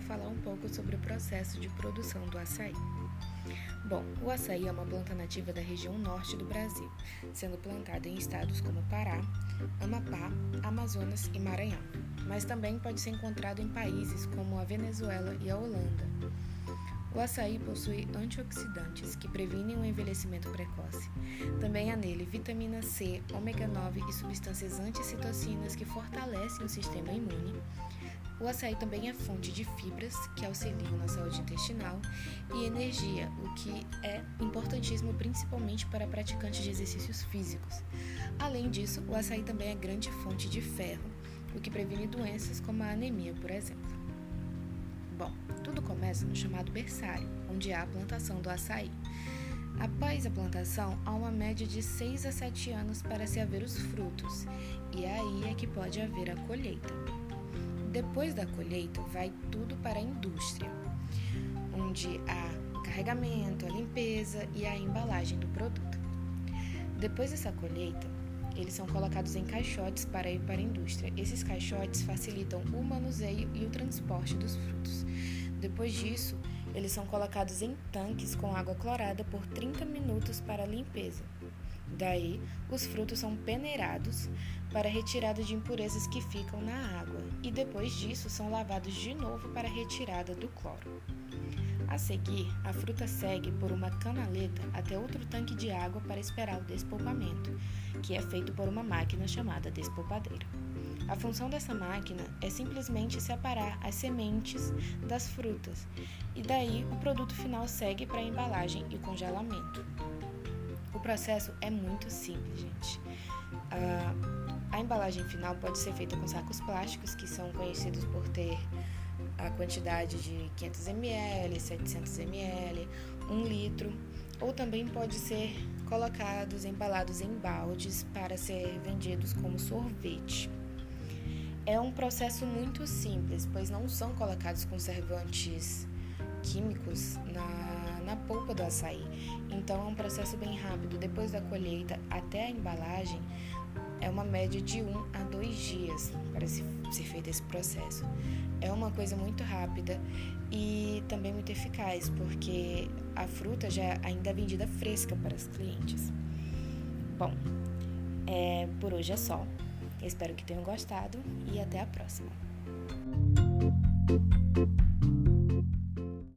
vou falar um pouco sobre o processo de produção do açaí. Bom, o açaí é uma planta nativa da região norte do Brasil, sendo plantada em estados como Pará, Amapá, Amazonas e Maranhão, mas também pode ser encontrado em países como a Venezuela e a Holanda. O açaí possui antioxidantes que previnem o envelhecimento precoce. Também há nele vitamina C, ômega 9 e substâncias anticitocinas que fortalecem o sistema imune. O açaí também é fonte de fibras que auxiliam na saúde intestinal e energia, o que é importantíssimo principalmente para praticantes de exercícios físicos. Além disso, o açaí também é grande fonte de ferro, o que previne doenças como a anemia, por exemplo. Bom, tudo começa no chamado berçário, onde há a plantação do açaí. Após a plantação, há uma média de 6 a 7 anos para se haver os frutos, e aí é que pode haver a colheita. Depois da colheita, vai tudo para a indústria, onde há o carregamento, a limpeza e a embalagem do produto. Depois dessa colheita, eles são colocados em caixotes para ir para a indústria. Esses caixotes facilitam o manuseio e o transporte dos frutos. Depois disso, eles são colocados em tanques com água clorada por 30 minutos para limpeza. Daí, os frutos são peneirados para retirada de impurezas que ficam na água e depois disso são lavados de novo para retirada do cloro. A seguir, a fruta segue por uma canaleta até outro tanque de água para esperar o despolpamento, que é feito por uma máquina chamada despolpadeira. A função dessa máquina é simplesmente separar as sementes das frutas, e daí o produto final segue para a embalagem e congelamento. O processo é muito simples, gente. A, a embalagem final pode ser feita com sacos plásticos, que são conhecidos por ter a quantidade de 500 ml, 700 ml, 1 litro, ou também pode ser colocados, embalados em baldes para ser vendidos como sorvete. É um processo muito simples, pois não são colocados conservantes químicos na, na polpa do açaí. Então é um processo bem rápido. Depois da colheita até a embalagem, é uma média de um a dois dias para ser feito esse processo. É uma coisa muito rápida e também muito eficaz, porque a fruta já ainda é vendida fresca para os clientes. Bom, é, por hoje é só. Espero que tenham gostado e até a próxima.